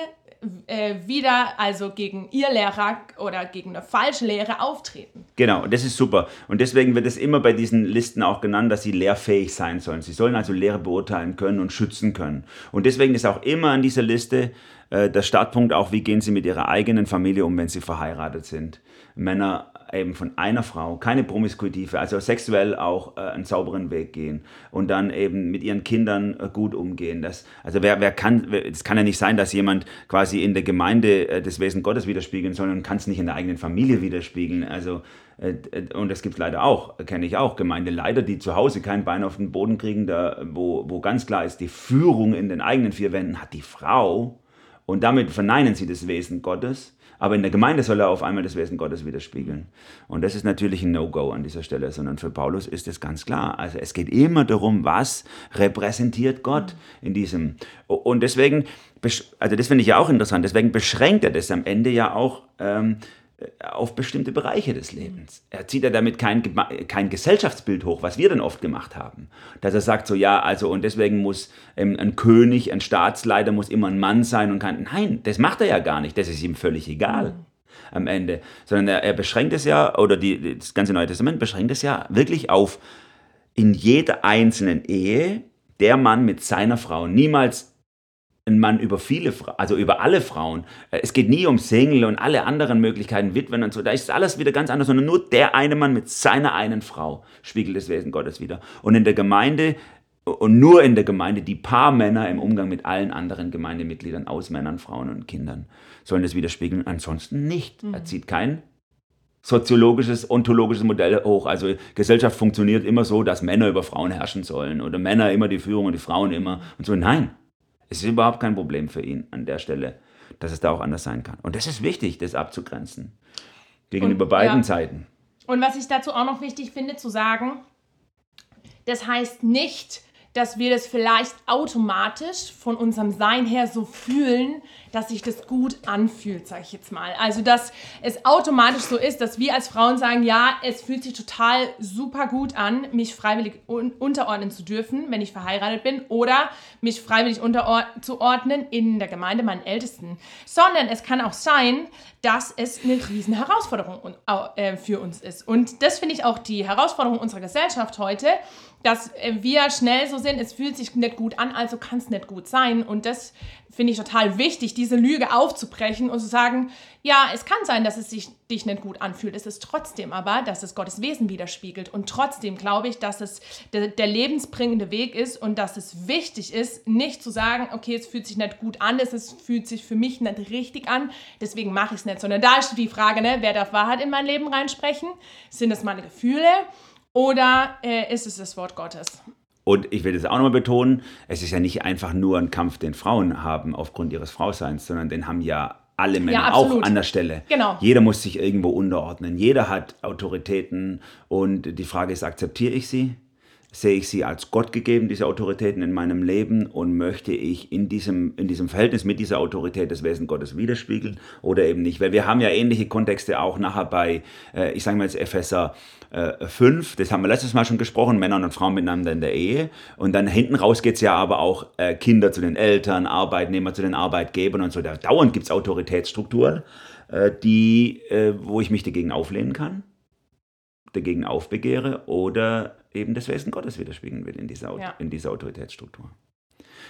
äh, wieder, also gegen ihr Lehrer oder gegen eine falsche Lehre auftreten. Genau, das ist super. Und deswegen wird es immer bei diesen Listen auch genannt, dass sie lehrfähig sein sollen. Sie sollen also Lehre beurteilen können und schützen können. Und deswegen ist auch immer an dieser Liste äh, der Startpunkt auch, wie gehen sie mit ihrer eigenen Familie um, wenn sie verheiratet sind. Männer eben von einer Frau, keine Promiskuitive, also sexuell auch äh, einen sauberen Weg gehen und dann eben mit ihren Kindern äh, gut umgehen. Das, also wer, wer kann, es kann ja nicht sein, dass jemand quasi in der Gemeinde äh, das Wesen Gottes widerspiegeln soll und kann es nicht in der eigenen Familie widerspiegeln. Also äh, und das gibt es leider auch, kenne ich auch, Gemeindeleiter, die zu Hause kein Bein auf den Boden kriegen, da, wo, wo ganz klar ist, die Führung in den eigenen vier Wänden hat die Frau und damit verneinen sie das Wesen Gottes aber in der Gemeinde soll er auf einmal das Wesen Gottes widerspiegeln. Und das ist natürlich ein No-Go an dieser Stelle, sondern für Paulus ist es ganz klar. Also es geht immer darum, was repräsentiert Gott in diesem. Und deswegen, also das finde ich ja auch interessant, deswegen beschränkt er das am Ende ja auch ähm, äh, auf bestimmte Bereiche des Lebens. Er zieht ja damit kein, kein Gesellschaftsbild hoch, was wir dann oft gemacht haben. Dass er sagt so, ja, also und deswegen muss ähm, ein König, ein Staatsleiter muss immer ein Mann sein und kann, nein, das macht er ja gar nicht, das ist ihm völlig egal mhm. am Ende. Sondern er, er, beschränkt es ja, oder die, das ganze Neue Testament beschränkt es ja wirklich auf in jeder einzelnen Ehe der Mann mit seiner Frau. Niemals ein Mann über viele, also über alle Frauen. Äh, es geht nie um Single und alle anderen Möglichkeiten, Witwen und so. Da ist alles wieder ganz anders, sondern nur der eine Mann mit seiner einen Frau spiegelt das Wesen Gottes wieder. Und in der Gemeinde und nur in der Gemeinde die paar Männer im Umgang mit allen anderen Gemeindemitgliedern aus Männern, Frauen und Kindern sollen das widerspiegeln. Ansonsten nicht. Mhm. Er zieht kein soziologisches, ontologisches Modell hoch. Also Gesellschaft funktioniert immer so, dass Männer über Frauen herrschen sollen oder Männer immer die Führung und die Frauen immer und so. Nein, es ist überhaupt kein Problem für ihn an der Stelle, dass es da auch anders sein kann. Und das ist wichtig, das abzugrenzen. Gegenüber und, beiden ja. Seiten. Und was ich dazu auch noch wichtig finde zu sagen, das heißt nicht, dass wir das vielleicht automatisch von unserem Sein her so fühlen, dass sich das gut anfühlt, sage ich jetzt mal. Also, dass es automatisch so ist, dass wir als Frauen sagen, ja, es fühlt sich total super gut an, mich freiwillig un unterordnen zu dürfen, wenn ich verheiratet bin, oder mich freiwillig unterzuordnen in der Gemeinde meinen Ältesten. Sondern es kann auch sein, dass es eine riesen Herausforderung äh, für uns ist. Und das finde ich auch die Herausforderung unserer Gesellschaft heute, dass äh, wir schnell so sind, es fühlt sich nicht gut an, also kann es nicht gut sein. Und das finde ich total wichtig, diese Lüge aufzubrechen und zu sagen, ja, es kann sein, dass es sich dich nicht gut anfühlt. Es ist trotzdem aber, dass es Gottes Wesen widerspiegelt. Und trotzdem glaube ich, dass es der, der lebensbringende Weg ist und dass es wichtig ist, nicht zu sagen, okay, es fühlt sich nicht gut an, es fühlt sich für mich nicht richtig an, deswegen mache ich es nicht. Sondern da ist die Frage, ne, wer darf Wahrheit in mein Leben reinsprechen? Sind es meine Gefühle? Oder äh, ist es das Wort Gottes? Und ich will das auch nochmal betonen, es ist ja nicht einfach nur ein Kampf, den Frauen haben aufgrund ihres Frauseins, sondern den haben ja alle Männer ja, auch an der Stelle. Genau. Jeder muss sich irgendwo unterordnen. Jeder hat Autoritäten und die Frage ist, akzeptiere ich sie? sehe ich sie als Gott gegeben, diese Autoritäten in meinem Leben und möchte ich in diesem, in diesem Verhältnis mit dieser Autorität das Wesen Gottes widerspiegeln oder eben nicht. Weil wir haben ja ähnliche Kontexte auch nachher bei, äh, ich sage mal jetzt Epheser äh, 5, das haben wir letztes Mal schon gesprochen, Männer und Frauen miteinander in der Ehe. Und dann hinten raus geht es ja aber auch äh, Kinder zu den Eltern, Arbeitnehmer zu den Arbeitgebern und so. Da dauernd gibt es Autoritätsstrukturen, äh, die, äh, wo ich mich dagegen auflehnen kann dagegen aufbegehre oder eben das Wesen Gottes widerspiegeln will in dieser, ja. in dieser Autoritätsstruktur.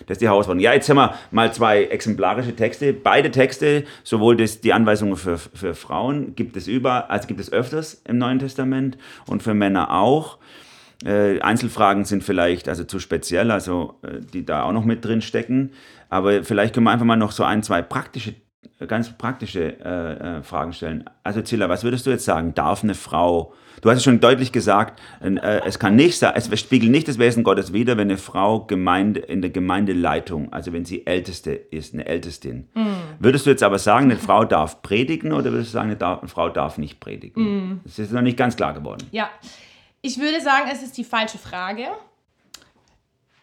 Das ist die Herausforderung. Ja, jetzt haben wir mal zwei exemplarische Texte. Beide Texte, sowohl das, die Anweisungen für, für Frauen, gibt es über, also gibt es öfters im Neuen Testament und für Männer auch. Äh, Einzelfragen sind vielleicht also zu speziell, also äh, die da auch noch mit drin stecken. Aber vielleicht können wir einfach mal noch so ein, zwei praktische, ganz praktische äh, äh Fragen stellen. Also Zilla, was würdest du jetzt sagen? Darf eine Frau Du hast es schon deutlich gesagt, äh, es kann nicht sein, es spiegelt nicht das Wesen Gottes wider, wenn eine Frau Gemeinde, in der Gemeindeleitung, also wenn sie Älteste ist, eine Ältestin. Mm. Würdest du jetzt aber sagen, eine Frau darf predigen oder würdest du sagen, eine, darf, eine Frau darf nicht predigen? Mm. Das ist noch nicht ganz klar geworden. Ja, ich würde sagen, es ist die falsche Frage.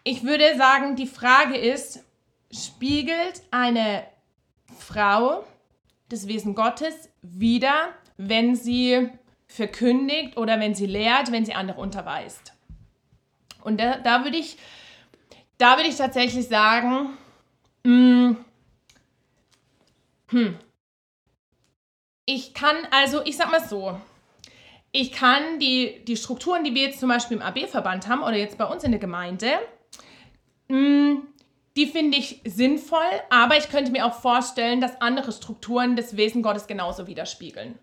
Ich würde sagen, die Frage ist, spiegelt eine Frau das Wesen Gottes wider, wenn sie verkündigt oder wenn sie lehrt, wenn sie andere unterweist. Und da, da würde ich, da ich tatsächlich sagen, mh, hm, hm, ich kann, also ich sag mal so, ich kann die, die Strukturen, die wir jetzt zum Beispiel im AB-Verband haben oder jetzt bei uns in der Gemeinde, mh, die finde ich sinnvoll, aber ich könnte mir auch vorstellen, dass andere Strukturen das Wesen Gottes genauso widerspiegeln.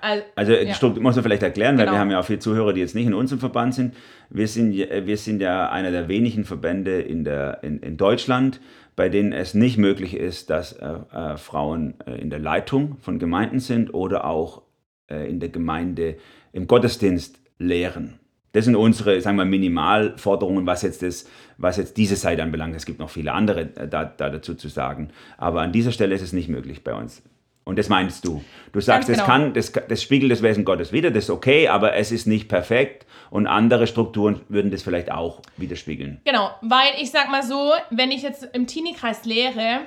Also, also die ja. Struktur muss man vielleicht erklären, weil genau. wir haben ja auch viele Zuhörer, die jetzt nicht in unserem Verband sind. Wir sind, wir sind ja einer der wenigen Verbände in, der, in, in Deutschland, bei denen es nicht möglich ist, dass äh, äh, Frauen äh, in der Leitung von Gemeinden sind oder auch äh, in der Gemeinde im Gottesdienst lehren. Das sind unsere, sagen wir, Minimalforderungen, was jetzt, das, was jetzt diese Seite anbelangt. Es gibt noch viele andere äh, da, da dazu zu sagen. Aber an dieser Stelle ist es nicht möglich bei uns. Und das meinst du. Du sagst, genau. das kann, das, das spiegelt das Wesen Gottes wieder, das ist okay, aber es ist nicht perfekt und andere Strukturen würden das vielleicht auch widerspiegeln. Genau, weil ich sag mal so, wenn ich jetzt im Teenie-Kreis lehre,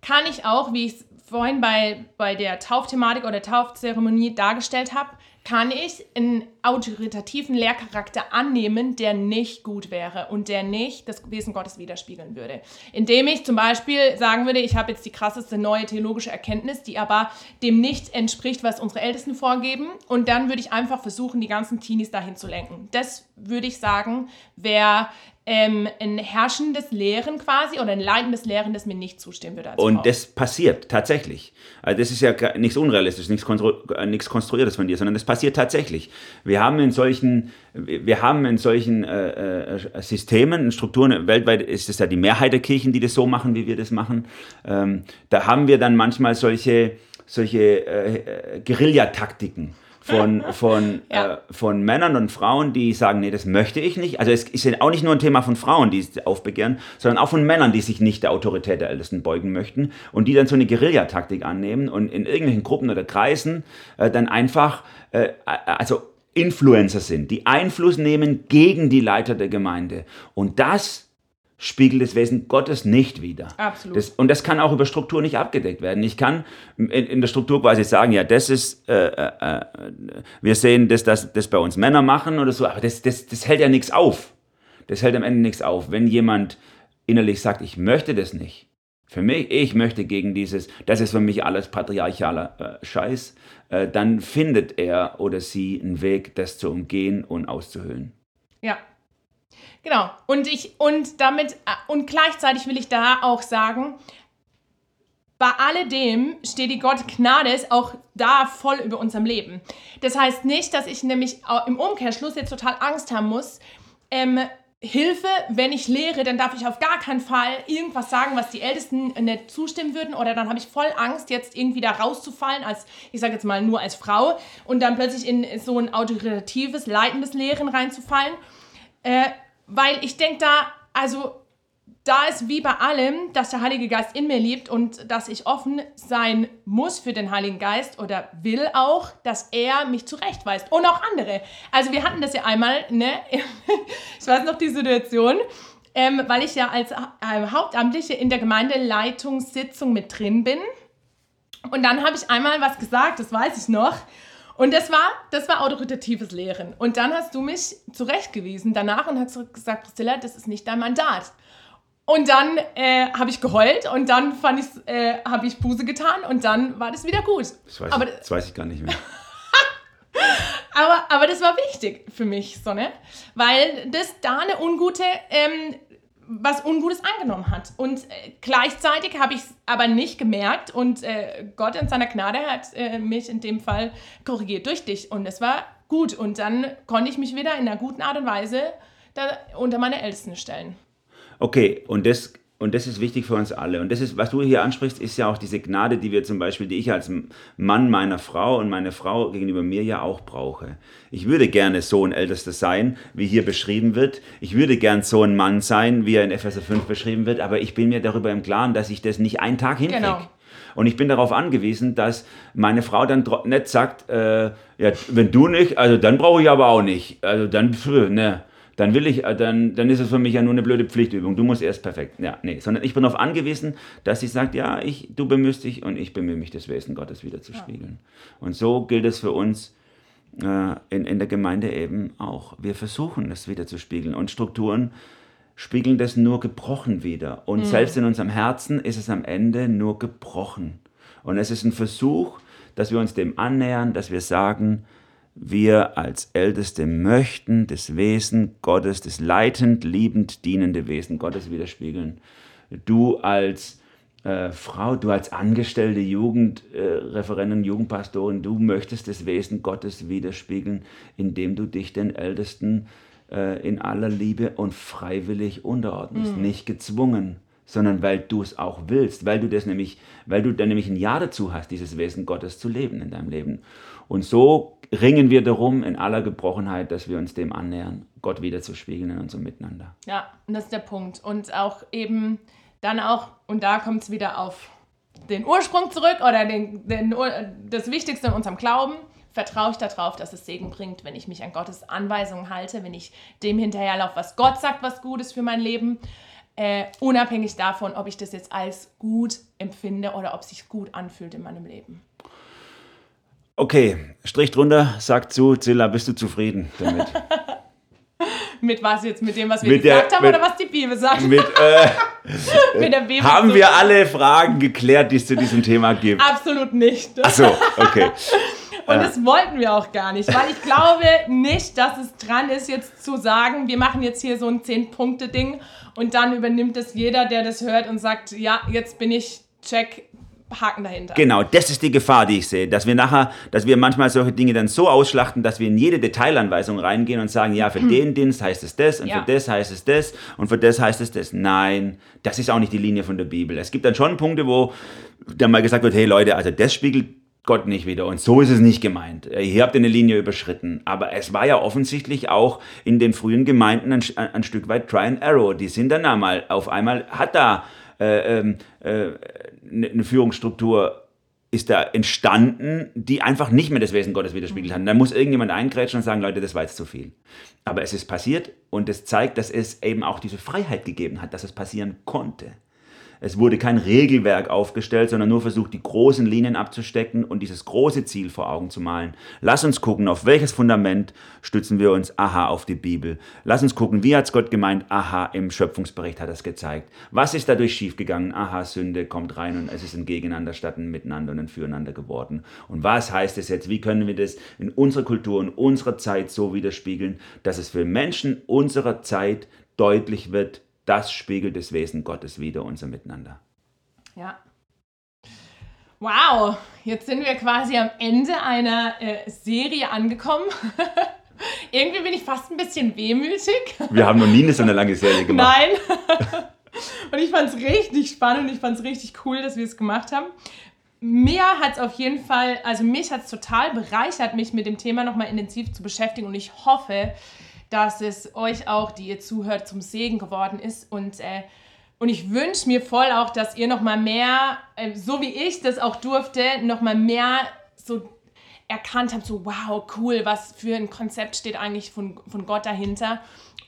kann ich auch, wie ich es vorhin bei, bei der Taufthematik oder Taufzeremonie dargestellt habe, kann ich einen autoritativen Lehrcharakter annehmen, der nicht gut wäre und der nicht das Wesen Gottes widerspiegeln würde. Indem ich zum Beispiel sagen würde, ich habe jetzt die krasseste neue theologische Erkenntnis, die aber dem nicht entspricht, was unsere Ältesten vorgeben. Und dann würde ich einfach versuchen, die ganzen Teenies dahin zu lenken. Das würde ich sagen, wäre ähm, ein herrschendes Lehren quasi oder ein leidendes Lehren, das mir nicht zustimmen würde. und Frau. das passiert tatsächlich. Also das ist ja nichts Unrealistisches, nichts, konstru äh, nichts Konstruiertes von dir, sondern das passiert tatsächlich. Wir haben in solchen, wir haben in solchen äh, äh, Systemen, Strukturen, weltweit ist es ja die Mehrheit der Kirchen, die das so machen, wie wir das machen. Ähm, da haben wir dann manchmal solche, solche äh, äh Guerillataktiken von, (laughs) von, ja. äh, von Männern und Frauen, die sagen, nee, das möchte ich nicht. Also es ist auch nicht nur ein Thema von Frauen, die es aufbegehren, sondern auch von Männern, die sich nicht der Autorität der Ältesten beugen möchten und die dann so eine Guerillataktik annehmen und in irgendwelchen Gruppen oder Kreisen äh, dann einfach, äh, also Influencer sind, die Einfluss nehmen gegen die Leiter der Gemeinde. Und das spiegelt das Wesen Gottes nicht wider. Absolut. Das, und das kann auch über Struktur nicht abgedeckt werden. Ich kann in, in der Struktur quasi sagen, ja, das ist, äh, äh, wir sehen, dass das, das bei uns Männer machen oder so, aber das, das, das hält ja nichts auf. Das hält am Ende nichts auf. Wenn jemand innerlich sagt, ich möchte das nicht, für mich, ich möchte gegen dieses, das ist für mich alles patriarchaler äh, Scheiß, äh, dann findet er oder sie einen Weg, das zu umgehen und auszuhöhlen. Ja, Genau. Und ich, und damit, und gleichzeitig will ich da auch sagen, bei alledem steht die Gott Gnade ist auch da voll über unserem Leben. Das heißt nicht, dass ich nämlich im Umkehrschluss jetzt total Angst haben muss. Ähm, Hilfe, wenn ich lehre, dann darf ich auf gar keinen Fall irgendwas sagen, was die Ältesten nicht zustimmen würden. Oder dann habe ich voll Angst, jetzt irgendwie da rauszufallen, als, ich sage jetzt mal, nur als Frau und dann plötzlich in so ein autoritatives, leitendes Lehren reinzufallen. Äh, weil ich denke da, also da ist wie bei allem, dass der Heilige Geist in mir lebt und dass ich offen sein muss für den Heiligen Geist oder will auch, dass er mich zurechtweist und auch andere. Also wir hatten das ja einmal, ne? (laughs) ich weiß noch die Situation, ähm, weil ich ja als äh, Hauptamtliche in der Gemeindeleitungssitzung mit drin bin. Und dann habe ich einmal was gesagt, das weiß ich noch. Und das war, das war autoritatives Lehren. Und dann hast du mich zurechtgewiesen danach und hast gesagt, Priscilla, das ist nicht dein Mandat. Und dann äh, habe ich geheult und dann fand äh, habe ich Buße getan und dann war das wieder gut. Das weiß, aber, ich, das weiß ich gar nicht mehr. (laughs) aber, aber das war wichtig für mich, so, ne? Weil das da eine ungute ähm, was Ungutes angenommen hat. Und äh, gleichzeitig habe ich es aber nicht gemerkt und äh, Gott in seiner Gnade hat äh, mich in dem Fall korrigiert durch dich und es war gut und dann konnte ich mich wieder in einer guten Art und Weise unter meine Ältesten stellen. Okay, und das und das ist wichtig für uns alle. Und das ist, was du hier ansprichst, ist ja auch diese Gnade, die wir zum Beispiel, die ich als Mann meiner Frau und meine Frau gegenüber mir ja auch brauche. Ich würde gerne so ein Ältester sein, wie hier beschrieben wird. Ich würde gern so ein Mann sein, wie er in Epheser 5 beschrieben wird. Aber ich bin mir darüber im Klaren, dass ich das nicht einen Tag hinkriege. Genau. Und ich bin darauf angewiesen, dass meine Frau dann nicht sagt, äh, ja, wenn du nicht, also dann brauche ich aber auch nicht. Also dann, ne dann will ich, äh, dann, dann ist es für mich ja nur eine blöde Pflichtübung. Du musst erst perfekt. Ja, nee, sondern ich bin darauf angewiesen, dass sie sagt, ja, ich, du bemühst dich und ich bemühe mich, das Wesen Gottes wieder zu spiegeln. Ja. Und so gilt es für uns äh, in, in der Gemeinde eben auch. Wir versuchen, das wieder zu spiegeln. Und Strukturen spiegeln das nur gebrochen wieder. Und mhm. selbst in unserem Herzen ist es am Ende nur gebrochen. Und es ist ein Versuch, dass wir uns dem annähern, dass wir sagen, wir als Älteste möchten das Wesen Gottes, das leitend, liebend, dienende Wesen Gottes widerspiegeln. Du als äh, Frau, du als angestellte Jugendreferentin, äh, Jugendpastorin, du möchtest das Wesen Gottes widerspiegeln, indem du dich den Ältesten äh, in aller Liebe und freiwillig unterordnest, mhm. nicht gezwungen sondern weil du es auch willst, weil du das nämlich, weil du dann nämlich ein Ja dazu hast, dieses Wesen Gottes zu leben in deinem Leben. Und so ringen wir darum in aller Gebrochenheit, dass wir uns dem annähern, Gott wieder zu spiegeln in unserem Miteinander. Ja, und das ist der Punkt. Und auch eben dann auch, und da kommt es wieder auf den Ursprung zurück oder den, den, das Wichtigste in unserem Glauben. Vertraue ich darauf, dass es Segen bringt, wenn ich mich an Gottes Anweisungen halte, wenn ich dem hinterherlaufe, was Gott sagt, was gut ist für mein Leben äh, unabhängig davon, ob ich das jetzt als gut empfinde oder ob es sich gut anfühlt in meinem Leben. Okay, Strich drunter, sag zu, Zilla, bist du zufrieden damit? (laughs) mit was jetzt? Mit dem, was wir Mit gesagt der- haben mit- oder was die Bibel sagt? Mit, äh, (laughs) Mit der Bibel haben wir alle Fragen geklärt, die es zu diesem Thema gibt? Absolut nicht. Ach so, okay. (laughs) Und das wollten wir auch gar nicht, weil ich glaube nicht, dass es dran ist, jetzt zu sagen, wir machen jetzt hier so ein 10-Punkte-Ding und dann übernimmt es jeder, der das hört und sagt, ja, jetzt bin ich, check, Haken dahinter. Genau, das ist die Gefahr, die ich sehe, dass wir nachher, dass wir manchmal solche Dinge dann so ausschlachten, dass wir in jede Detailanweisung reingehen und sagen, ja, für den Dienst heißt es das und Ja. für das heißt es das und für das heißt es das. Nein, das ist auch nicht die Linie von der Bibel. Es gibt dann schon Punkte, wo dann mal gesagt wird, hey Leute, also das spiegelt Gott nicht wieder und so ist es nicht gemeint. Äh, Hier habt ihr eine Linie überschritten. Aber es war ja offensichtlich auch in den frühen Gemeinden ein, ein, ein Stück weit Try and Arrow. Die sind dann einmal, auf einmal hat da äh, ähm, äh, eine eine Führungsstruktur ist da entstanden, die einfach nicht mehr das Wesen Gottes widerspiegelt hat. Da muss irgendjemand eingrätschen und sagen, Leute, das war jetzt zu viel. Aber es ist passiert und es zeigt, dass es eben auch diese Freiheit gegeben hat, dass es passieren konnte. Es wurde kein Regelwerk aufgestellt, sondern nur versucht, die großen Linien abzustecken und dieses große Ziel vor Augen zu malen. Lass uns gucken, auf welches Fundament stützen wir uns? Aha, auf die Bibel. Lass uns gucken, wie hat es Gott gemeint? Aha, im Schöpfungsbericht hat er es gezeigt. Was ist dadurch schiefgegangen? Aha, Sünde kommt rein und es ist ein Gegeneinander statt ein Miteinander und ein Füreinander geworden. Und was heißt es jetzt? Wie können wir das in unserer Kultur und unserer Zeit so widerspiegeln, dass es für Menschen unserer Zeit deutlich wird, das spiegelt das Wesen Gottes wider, unser Miteinander. Ja. Wow, jetzt sind wir quasi am Ende einer äh, Serie angekommen. (laughs) Irgendwie bin ich fast ein bisschen wehmütig. Wir haben noch nie eine so eine lange Serie gemacht. Nein. (laughs) Und ich fand es richtig spannend und ich fand es richtig cool, dass wir es gemacht haben. Mir hat es auf jeden Fall, also mich hat es total bereichert, mich mit dem Thema nochmal intensiv zu beschäftigen und ich hoffe, dass es euch auch, die ihr zuhört, zum Segen geworden ist und äh, und ich wünsche mir voll auch, dass ihr noch mal mehr, äh, so wie ich das auch durfte, noch mal mehr so erkannt habt, so wow, cool, was für ein Konzept steht eigentlich von, von Gott dahinter.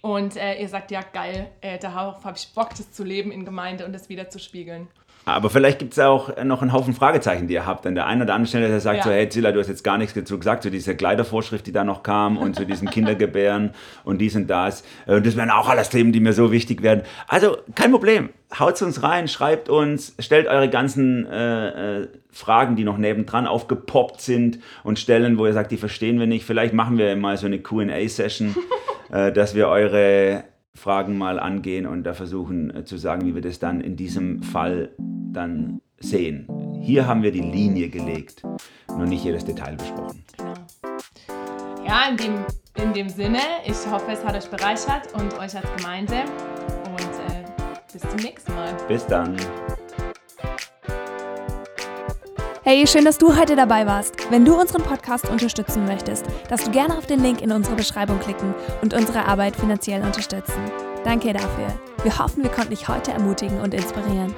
Und äh, ihr sagt, ja geil, äh, darauf habe ich Bock, das zu leben in Gemeinde und das wieder zu spiegeln. Aber vielleicht gibt es auch noch einen Haufen Fragezeichen, die ihr habt. An der einen oder anderen Stelle, der sagt Ja. so, hey Zilla, du hast jetzt gar nichts dazu gesagt, zu dieser Kleidervorschrift, die da noch kam und zu diesen Kindergebären (laughs) und dies und das. Äh, Und das wären auch alles Themen, die mir so wichtig werden. Also kein Problem. Haut uns rein, schreibt uns, stellt eure ganzen äh, äh, Fragen, die noch nebendran aufgepoppt sind und Stellen, wo ihr sagt, die verstehen wir nicht. Vielleicht machen wir mal so eine QA-Session, (laughs) äh, dass wir eure Fragen mal angehen und da versuchen äh, zu sagen, wie wir das dann in diesem Fall dann sehen. Hier haben wir die Linie gelegt, nur nicht jedes Detail besprochen. Ja, in dem, in dem Sinne, ich hoffe, es hat euch bereichert und euch als Gemeinde. Und äh, bis zum nächsten Mal. Bis dann. Hey, schön, dass du heute dabei warst. Wenn du unseren Podcast unterstützen möchtest, darfst du gerne auf den Link in unserer Beschreibung klicken und unsere Arbeit finanziell unterstützen. Danke dafür. Wir hoffen, wir konnten dich heute ermutigen und inspirieren.